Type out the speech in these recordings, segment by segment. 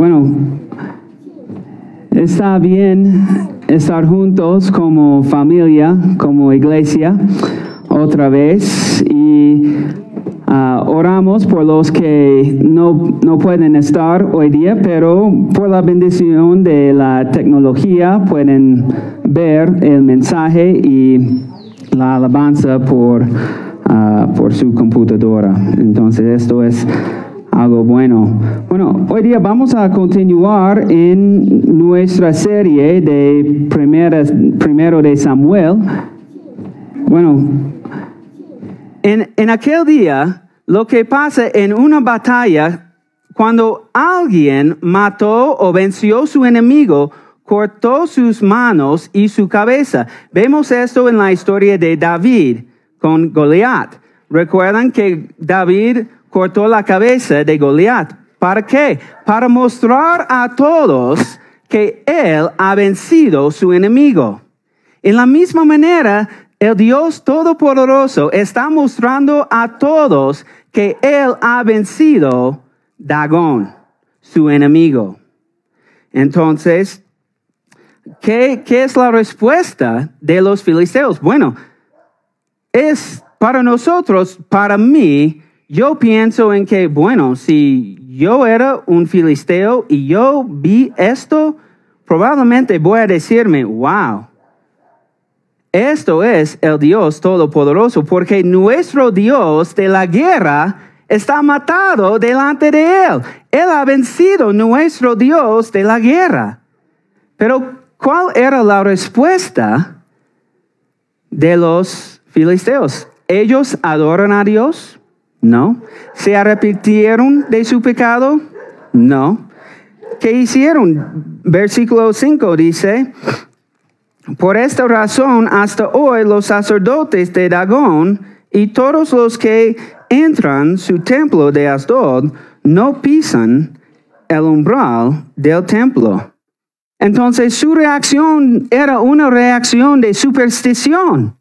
Bueno, está bien estar juntos como familia, como iglesia, otra vez. Y ah, oramos por los que no, no pueden estar hoy día, pero por la bendición de la tecnología pueden ver el mensaje y la alabanza por, ah, por su computadora. Entonces esto es algo bueno. Bueno, hoy día vamos a continuar en nuestra serie de primeras, primero de Samuel. Bueno, en, en aquel día, lo que pasa en una batalla, cuando alguien mató o venció a su enemigo, cortó sus manos y su cabeza. Vemos esto en la historia de David con Goliat. Recuerdan que David cortó la cabeza de Goliat. ¿Para qué? Para mostrar a todos que él ha vencido su enemigo. En la misma manera, el Dios Todopoderoso está mostrando a todos que él ha vencido Dagón, su enemigo. Entonces, ¿qué, ¿qué es la respuesta de los filisteos? Bueno, es para nosotros, para mí, yo pienso en que, bueno, si yo era un filisteo y yo vi esto, probablemente voy a decirme, wow, esto es el Dios Todopoderoso, porque nuestro Dios de la guerra está matado delante de Él. Él ha vencido nuestro Dios de la guerra. Pero, ¿cuál era la respuesta de los filisteos? ¿Ellos adoran a Dios? No. ¿Se arrepintieron de su pecado? No. ¿Qué hicieron? Versículo 5 dice, por esta razón hasta hoy los sacerdotes de Dagón y todos los que entran su templo de Asdod no pisan el umbral del templo. Entonces su reacción era una reacción de superstición.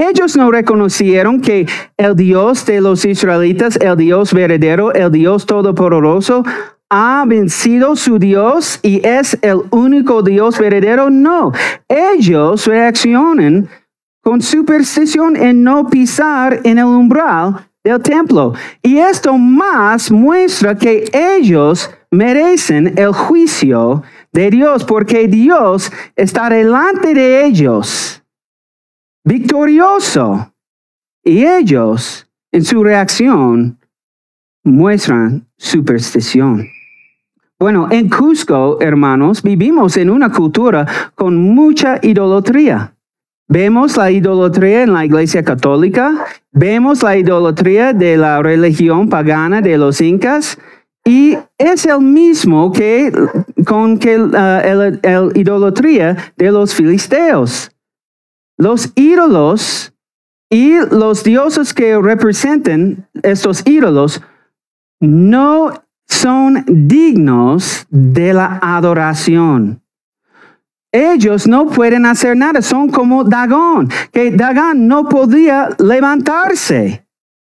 Ellos no reconocieron que el Dios de los israelitas, el Dios verdadero, el Dios todopoderoso, ha vencido su Dios y es el único Dios verdadero. No, ellos reaccionan con superstición en no pisar en el umbral del templo. Y esto más muestra que ellos merecen el juicio de Dios porque Dios está delante de ellos victorioso. Y ellos, en su reacción, muestran superstición. Bueno, en Cusco, hermanos, vivimos en una cultura con mucha idolatría. Vemos la idolatría en la iglesia católica, vemos la idolatría de la religión pagana de los incas, y es el mismo que con que la uh, idolatría de los filisteos. Los ídolos y los dioses que representan estos ídolos no son dignos de la adoración. Ellos no pueden hacer nada, son como Dagón, que Dagón no podía levantarse.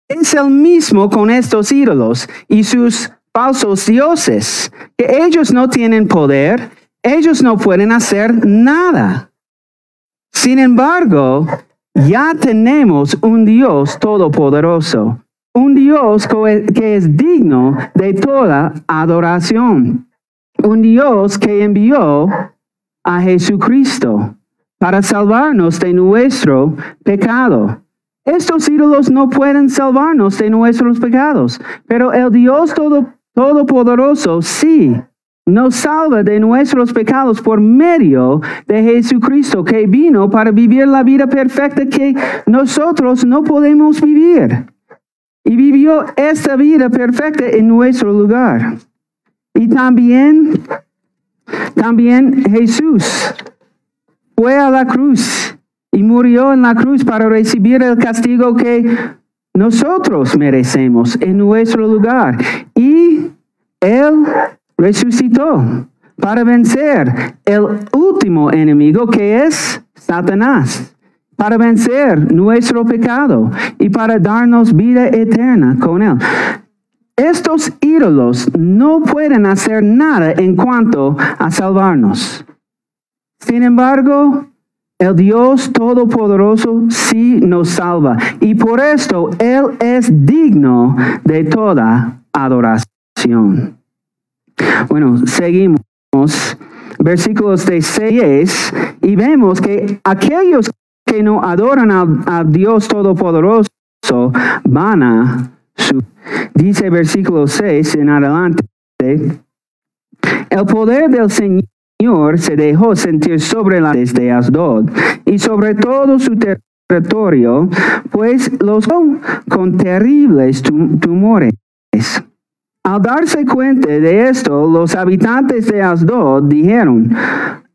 Es el mismo con estos ídolos y sus falsos dioses, que ellos no tienen poder, ellos no pueden hacer nada. Sin embargo, ya tenemos un Dios todopoderoso, un Dios que es digno de toda adoración, un Dios que envió a Jesucristo para salvarnos de nuestro pecado. Estos ídolos no pueden salvarnos de nuestros pecados, pero el Dios Todopoderoso sí nos salva de nuestros pecados por medio de Jesucristo, que vino para vivir la vida perfecta que nosotros no podemos vivir. Y vivió esta vida perfecta en nuestro lugar. Y también, también Jesús fue a la cruz y murió en la cruz para recibir el castigo que nosotros merecemos en nuestro lugar. Y Él resucitó para vencer el último enemigo que es Satanás, para vencer nuestro pecado y para darnos vida eterna con él. estos ídolos no pueden hacer nada en cuanto a salvarnos. Sin embargo, el Dios Todopoderoso sí nos salva y por esto Él es digno de toda adoración. Bueno, seguimos versículos de 6 y vemos que aquellos que no adoran a, Dios Todopoderoso van a su... Dice versículo 6 en adelante, el poder del Señor se dejó sentir sobre la de Asdod y sobre todo su territorio, pues los con terribles tumores. Al darse cuenta de esto, los habitantes de Asdod dijeron,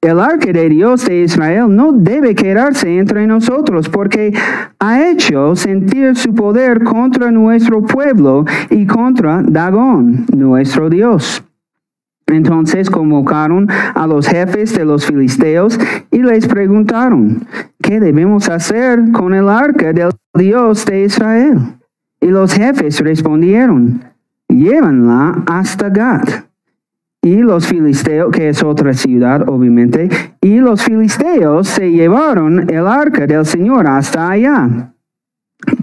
el arca de Dios de Israel no debe quedarse entre nosotros porque ha hecho sentir su poder contra nuestro pueblo y contra Dagón, nuestro Dios. Entonces convocaron a los jefes de los filisteos y les preguntaron, ¿qué debemos hacer con el arca del Dios de Israel? Y los jefes respondieron, llévanla hasta Gat. Y los filisteos, que es otra ciudad, obviamente, y los filisteos se llevaron el arca del Señor hasta allá.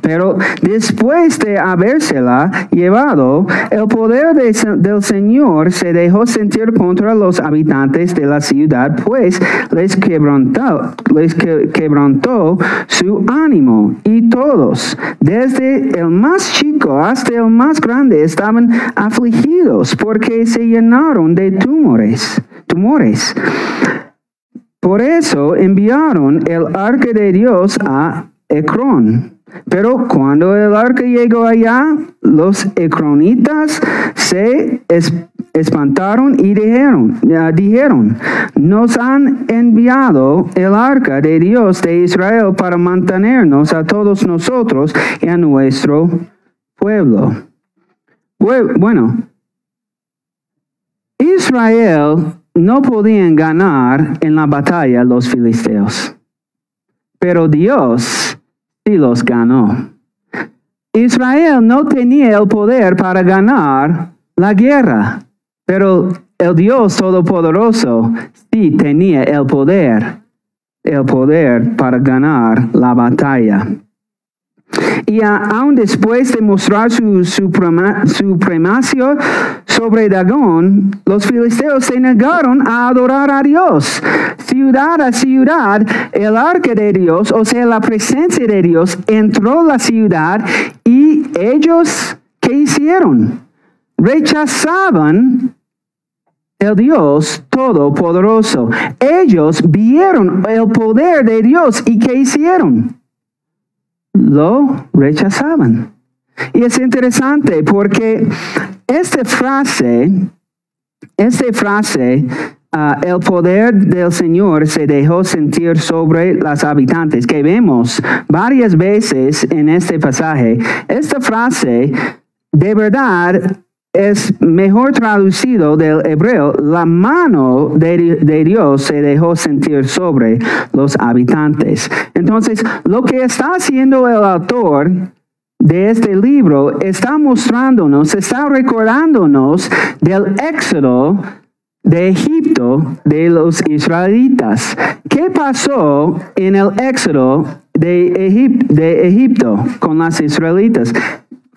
Pero después de habérsela llevado, el poder del Señor se dejó sentir contra los habitantes de la ciudad, pues les quebrantó, les quebrantó su ánimo. Y todos, desde el más chico hasta el más grande, estaban afligidos porque se llenaron de tumores. tumores. Por eso enviaron el arca de Dios a Ecrón pero cuando el arca llegó allá, los ecronitas se espantaron y dijeron, dijeron, nos han enviado el arca de Dios de Israel para mantenernos a todos nosotros y a nuestro pueblo. Bueno, Israel no podían ganar en la batalla los filisteos, pero Dios y los ganó. Israel no tenía el poder para ganar la guerra, pero el Dios Todopoderoso sí tenía el poder, el poder para ganar la batalla. Y aún después de mostrar su, supremacia sobre Dagón, los filisteos se negaron a adorar a Dios. Ciudad a ciudad, el arca de Dios, o sea, la presencia de Dios, entró a la ciudad y ellos, ¿qué hicieron? Rechazaban el Dios Todopoderoso. Ellos vieron el poder de Dios y ¿qué hicieron? Lo rechazaban. Y es interesante porque esta frase, esta frase, ah, el poder del Señor se dejó sentir sobre las habitantes, que vemos varias veces en este pasaje. Esta frase de verdad es mejor traducido del hebreo, la mano de, Dios se dejó sentir sobre los habitantes. Entonces, lo que está haciendo el autor de este libro está mostrándonos, está recordándonos del éxodo de Egipto de los israelitas. ¿Qué pasó en el éxodo de, de Egipto con las israelitas?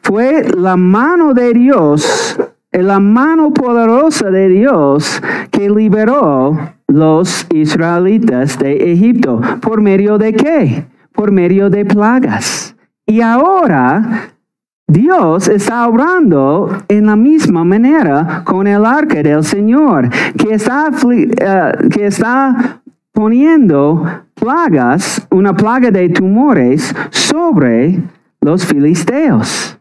Fue la mano de Dios, la mano poderosa de Dios que liberó los israelitas de Egipto. ¿Por medio de qué? Por medio de plagas. Y ahora Dios está obrando en la misma manera con el arca del Señor, que está, eh, que está poniendo plagas, una plaga de tumores sobre los filisteos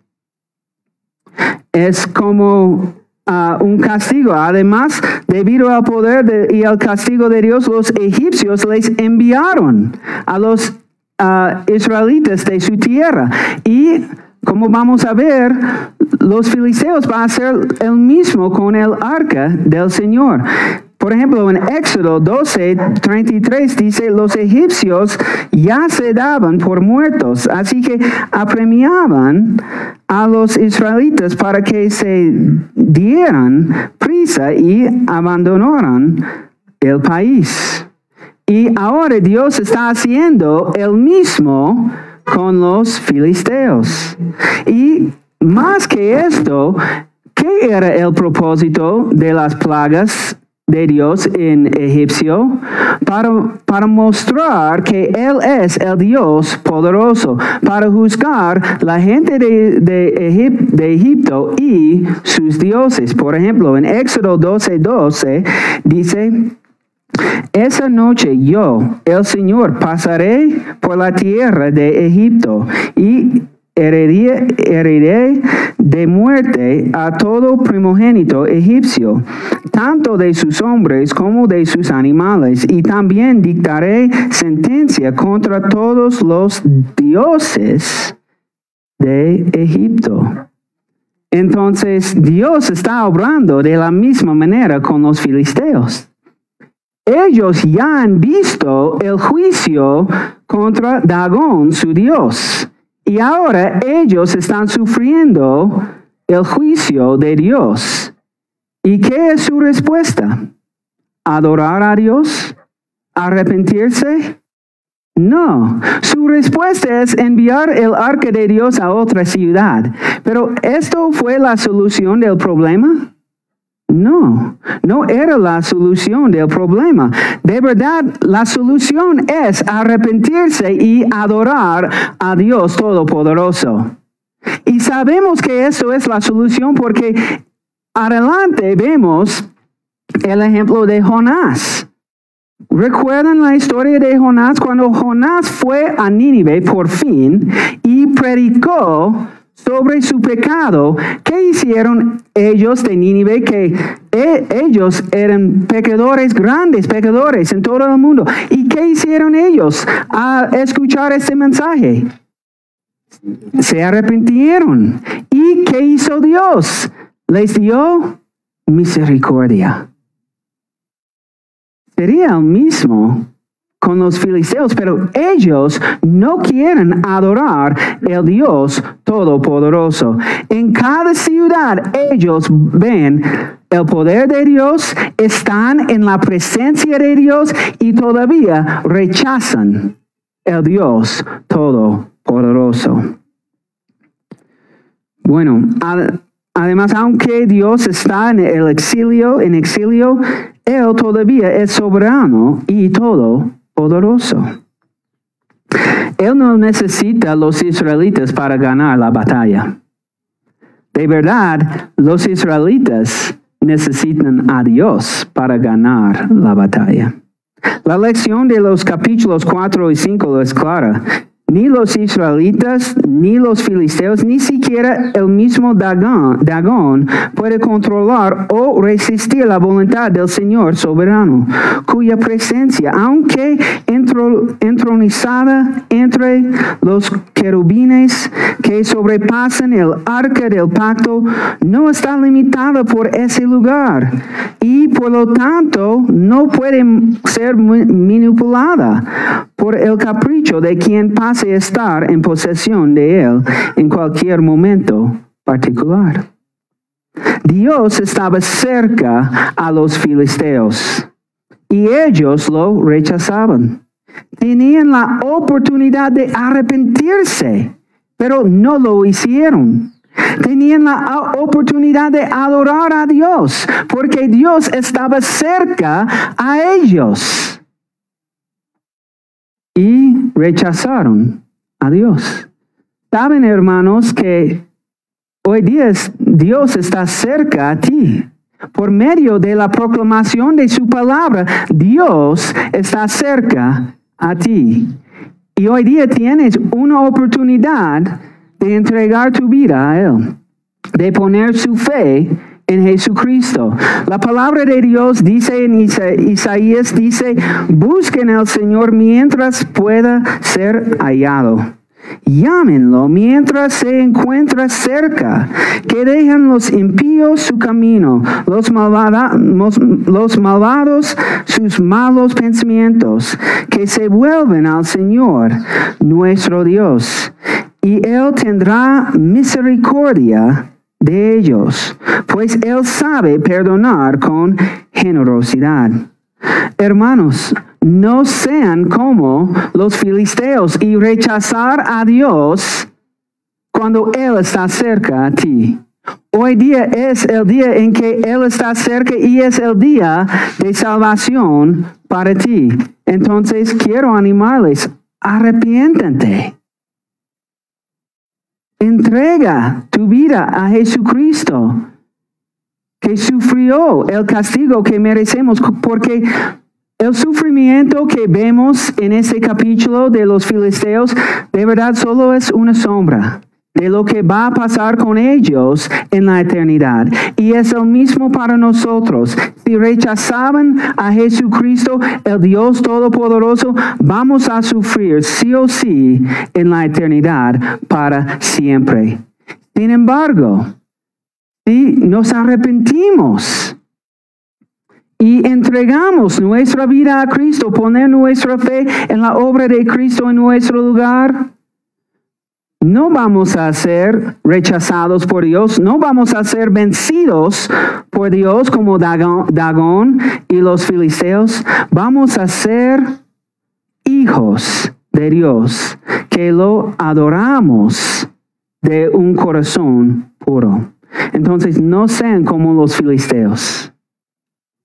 es como ah, un castigo. Además, debido al poder y al castigo de Dios, los egipcios les enviaron a los ah, israelitas de su tierra. Y como vamos a ver, los filisteos van a hacer el mismo con el arca del Señor. Por ejemplo, en Éxodo 12, 33 dice, los egipcios ya se daban por muertos, así que apremiaban a los israelitas para que se dieran prisa y abandonaran el país. Y ahora Dios está haciendo el mismo con los filisteos. Y más que esto, ¿qué era el propósito de las plagas de Dios en Egipcio? Para, para mostrar que Él es el Dios poderoso, para juzgar la gente de, de, Egipto y sus dioses. Por ejemplo, en Éxodo 12, 12 dice, esa noche yo, el Señor, pasaré por la tierra de Egipto y heriré, de muerte a todo primogénito egipcio, tanto de sus hombres como de sus animales, y también dictaré sentencia contra todos los dioses de Egipto. Entonces Dios está obrando de la misma manera con los filisteos. Ellos ya han visto el juicio contra Dagón, su Dios. Y ahora ellos están sufriendo el juicio de Dios. ¿Y qué es su respuesta? ¿Adorar a Dios? ¿Arrepentirse? No, su respuesta es enviar el arca de Dios a otra ciudad. Pero ¿esto fue la solución del problema? No, no era la solución del problema. De verdad, la solución es arrepentirse y adorar a Dios Todopoderoso. Y sabemos que eso es la solución porque adelante vemos el ejemplo de Jonás. ¿Recuerdan la historia de Jonás cuando Jonás fue a Nínive por fin y predicó sobre su pecado. ¿Qué hicieron ellos de Nínive? Que e, ellos eran pecadores grandes, pecadores en todo el mundo. ¿Y qué hicieron ellos al escuchar este mensaje? Se arrepintieron. ¿Y qué hizo Dios? Les dio misericordia. Sería el mismo con los filisteos, pero ellos no quieren adorar el Dios Todopoderoso. En cada ciudad ellos ven el poder de Dios, están en la presencia de Dios y todavía rechazan el Dios Todopoderoso. Bueno, además, aunque Dios está en el exilio, en exilio, Él todavía es soberano y todo poderoso. Él no necesita a los israelitas para ganar la batalla. De verdad, los israelitas necesitan a Dios para ganar la batalla. La lección de los capítulos 4 y 5 es clara. Ni los israelitas, ni los filisteos, ni siquiera el mismo Dagón, puede controlar o resistir la voluntad del Señor soberano, cuya presencia, aunque entronizada entre los querubines que sobrepasan el arca del pacto, no está limitada por ese lugar y por lo tanto no puede ser manipulada por el capricho de quien pasa estar en posesión de él en cualquier momento particular. Dios estaba cerca a los filisteos y ellos lo rechazaban. Tenían la oportunidad de arrepentirse, pero no lo hicieron. Tenían la oportunidad de adorar a Dios, porque Dios estaba cerca a ellos y rechazaron a Dios. Saben, hermanos, que hoy día Dios está cerca a ti. Por medio de la proclamación de su palabra, Dios está cerca a ti. Y hoy día tienes una oportunidad de entregar tu vida a Él, de poner su fe en Jesucristo. La palabra de Dios dice en Isaías, dice, busquen al Señor mientras pueda ser hallado. Llámenlo mientras se encuentra cerca, que dejan los impíos su camino, los, los malvados sus malos pensamientos, que se vuelven al Señor, nuestro Dios, y Él tendrá misericordia de ellos, pues Él sabe perdonar con generosidad. Hermanos, no sean como los filisteos y rechazar a Dios cuando Él está cerca a ti. Hoy día es el día en que Él está cerca y es el día de salvación para ti. Entonces quiero animarles, arrepiéntete. Entrega tu vida a Jesucristo, que sufrió el castigo que merecemos, porque el sufrimiento que vemos en este capítulo de los filisteos de verdad solo es una sombra de lo que va a pasar con ellos en la eternidad. Y es el mismo para nosotros. Si rechazaban a Jesucristo, el Dios Todopoderoso, vamos a sufrir sí o sí en la eternidad para siempre. Sin embargo, si nos arrepentimos, y entregamos nuestra vida a Cristo, poner nuestra fe en la obra de Cristo en nuestro lugar, no vamos a ser rechazados por Dios, no vamos a ser vencidos por Dios como Dagón y los filisteos, vamos a ser hijos de Dios, que lo adoramos de un corazón puro. Entonces, no sean como los filisteos.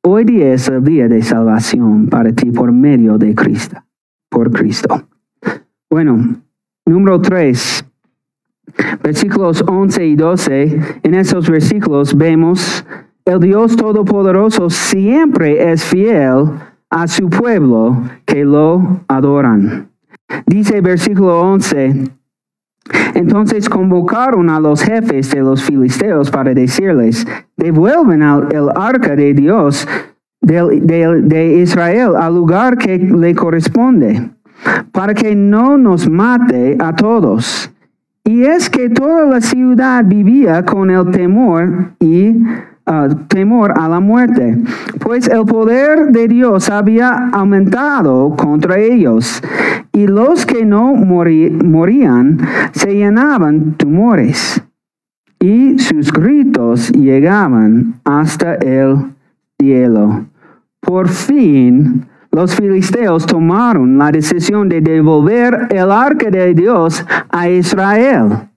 Hoy día es el día de salvación para ti por medio de Cristo, por Cristo. Bueno, número 3, versículos 11 y 12. En esos versículos vemos, el Dios Todopoderoso siempre es fiel a su pueblo que lo adoran. Dice versículo 11, entonces convocaron a los jefes de los filisteos para decirles, devuelven el arca de Dios de, Israel al lugar que le corresponde, para que no nos mate a todos. Y es que toda la ciudad vivía con el temor y Ah, temor a la muerte, pues el poder de Dios había aumentado contra ellos, y los que no morían se llenaban tumores, y sus gritos llegaban hasta el cielo. Por fin, los filisteos tomaron la decisión de devolver el arca de Dios a Israel.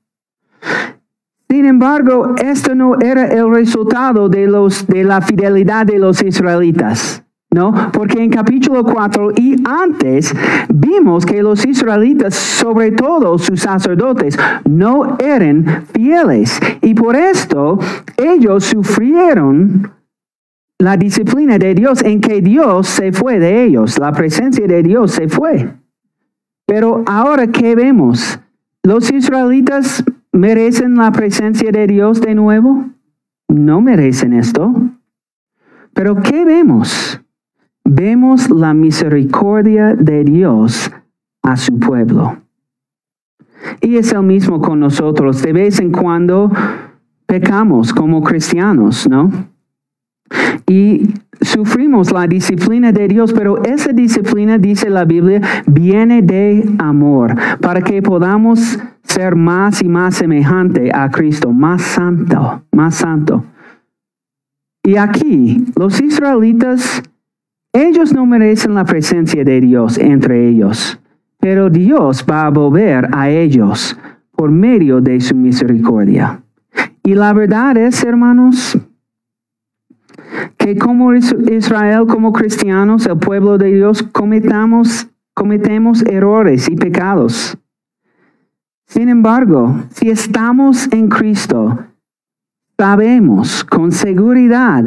Sin embargo, esto no era el resultado de, los, de la fidelidad de los israelitas. ¿No? Porque en capítulo 4 y antes vimos que los israelitas, sobre todo sus sacerdotes, no eran fieles. Y por esto ellos sufrieron la disciplina de Dios en que Dios se fue de ellos, la presencia de Dios se fue. Pero ahora, ¿qué vemos? Los israelitas ¿Merecen la presencia de Dios de nuevo? No merecen esto. Pero ¿qué vemos? Vemos la misericordia de Dios a su pueblo. Y es el mismo con nosotros. De vez en cuando pecamos como cristianos, ¿no? Y sufrimos la disciplina de Dios, pero esa disciplina, dice la Biblia, viene de amor, para que podamos ser más y más semejante a Cristo, más santo, más santo. Y aquí, los israelitas, ellos no merecen la presencia de Dios entre ellos, pero Dios va a volver a ellos por medio de su misericordia. Y la verdad es, hermanos, que como Israel, como cristianos, el pueblo de Dios, cometamos, cometemos errores y pecados. Sin embargo, si estamos en Cristo, sabemos con seguridad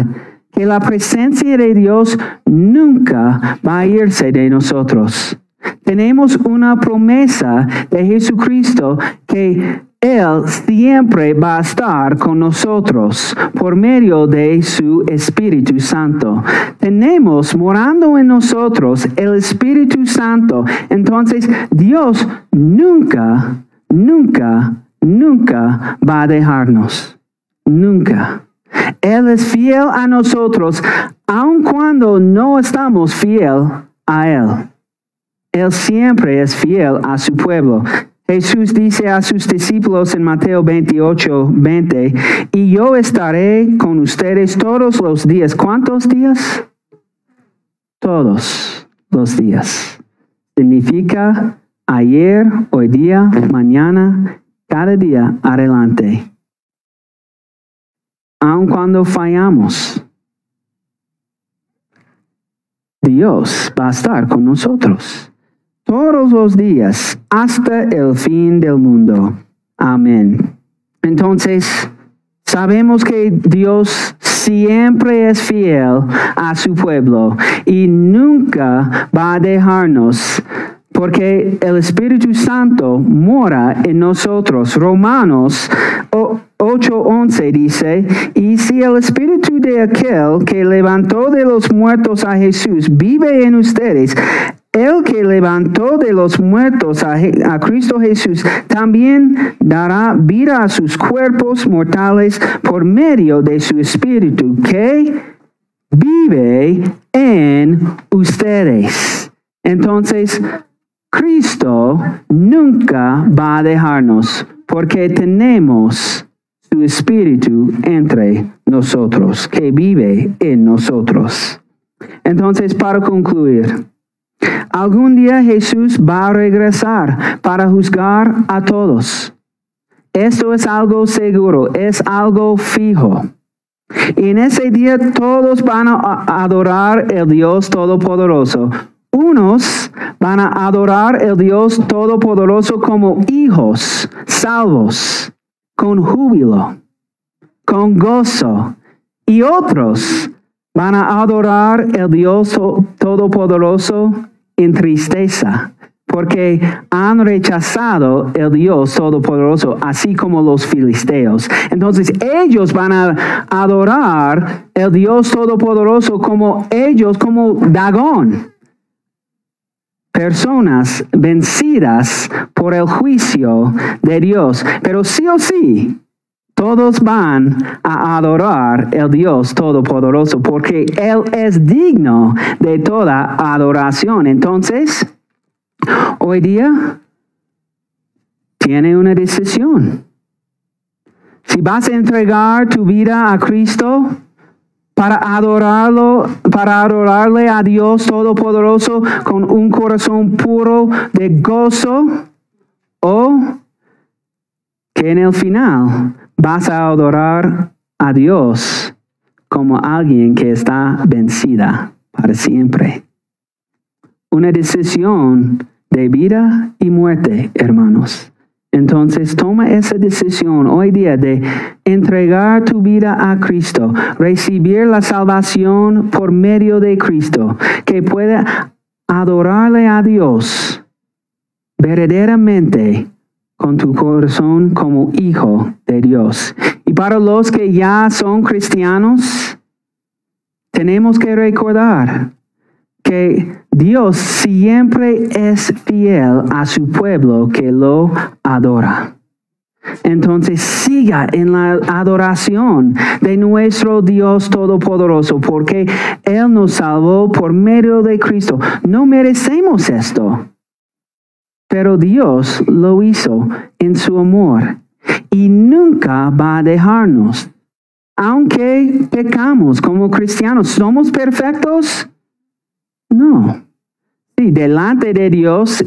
que la presencia de Dios nunca va a irse de nosotros. Tenemos una promesa de Jesucristo que Él siempre va a estar con nosotros por medio de su Espíritu Santo. Tenemos morando en nosotros el Espíritu Santo. Entonces Dios nunca nunca, nunca va a dejarnos. Nunca. Él es fiel a nosotros, aun cuando no estamos fiel a Él. Él siempre es fiel a su pueblo. Jesús dice a sus discípulos en Mateo 28, 20, y yo estaré con ustedes todos los días. ¿Cuántos días? Todos los días. Significa ayer, hoy día, mañana, cada día adelante. Aun cuando fallamos, Dios va a estar con nosotros todos los días hasta el fin del mundo. Amén. Entonces, sabemos que Dios siempre es fiel a su pueblo y nunca va a dejarnos porque el Espíritu Santo mora en nosotros. Romanos 8:11 dice, y si el Espíritu de aquel que levantó de los muertos a Jesús vive en ustedes, el que levantó de los muertos a, Cristo Jesús también dará vida a sus cuerpos mortales por medio de su Espíritu que vive en ustedes. Entonces, Cristo nunca va a dejarnos porque tenemos su Espíritu entre nosotros, que vive en nosotros. Entonces, para concluir, Algún día Jesús va a regresar para juzgar a todos. Esto es algo seguro, es algo fijo. Y en ese día todos van a adorar el Dios Todopoderoso. Unos van a adorar el Dios Todopoderoso como hijos salvos, con júbilo, con gozo. Y otros van a adorar el Dios Todopoderoso en tristeza, porque han rechazado el Dios Todopoderoso, así como los filisteos. Entonces ellos van a adorar el Dios Todopoderoso como ellos, como Dagón. Personas vencidas por el juicio de Dios. Pero sí o sí, todos van a adorar el Dios Todopoderoso porque Él es digno de toda adoración. Entonces, hoy día tiene una decisión. Si vas a entregar tu vida a Cristo para adorarlo, para adorarle a Dios Todopoderoso con un corazón puro de gozo, o que en el final vas a adorar a Dios como alguien que está vencida para siempre. Una decisión de vida y muerte, hermanos. Entonces toma esa decisión hoy día de entregar tu vida a Cristo, recibir la salvación por medio de Cristo, que pueda adorarle a Dios verdaderamente con tu corazón como hijo de Dios. Y para los que ya son cristianos, tenemos que recordar que Dios siempre es fiel a su pueblo que lo adora. Entonces siga en la adoración de nuestro Dios Todopoderoso, porque Él nos salvó por medio de Cristo. No merecemos esto. Pero Dios lo hizo en su amor y nunca va a dejarnos. Aunque pecamos como cristianos, ¿somos perfectos? No. Sí, delante de Dios,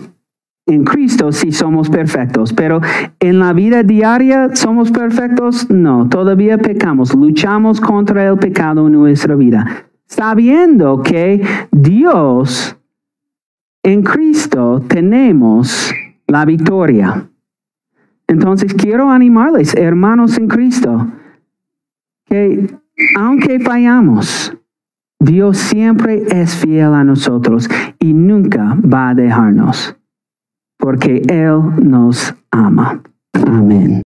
en Cristo sí somos perfectos, pero en la vida diaria somos perfectos? No, todavía pecamos, luchamos contra el pecado en nuestra vida, sabiendo que Dios en Cristo tenemos la victoria. Entonces quiero animarles, hermanos en Cristo, que aunque fallamos, Dios siempre es fiel a nosotros y nunca va a dejarnos, porque Él nos ama. Amén.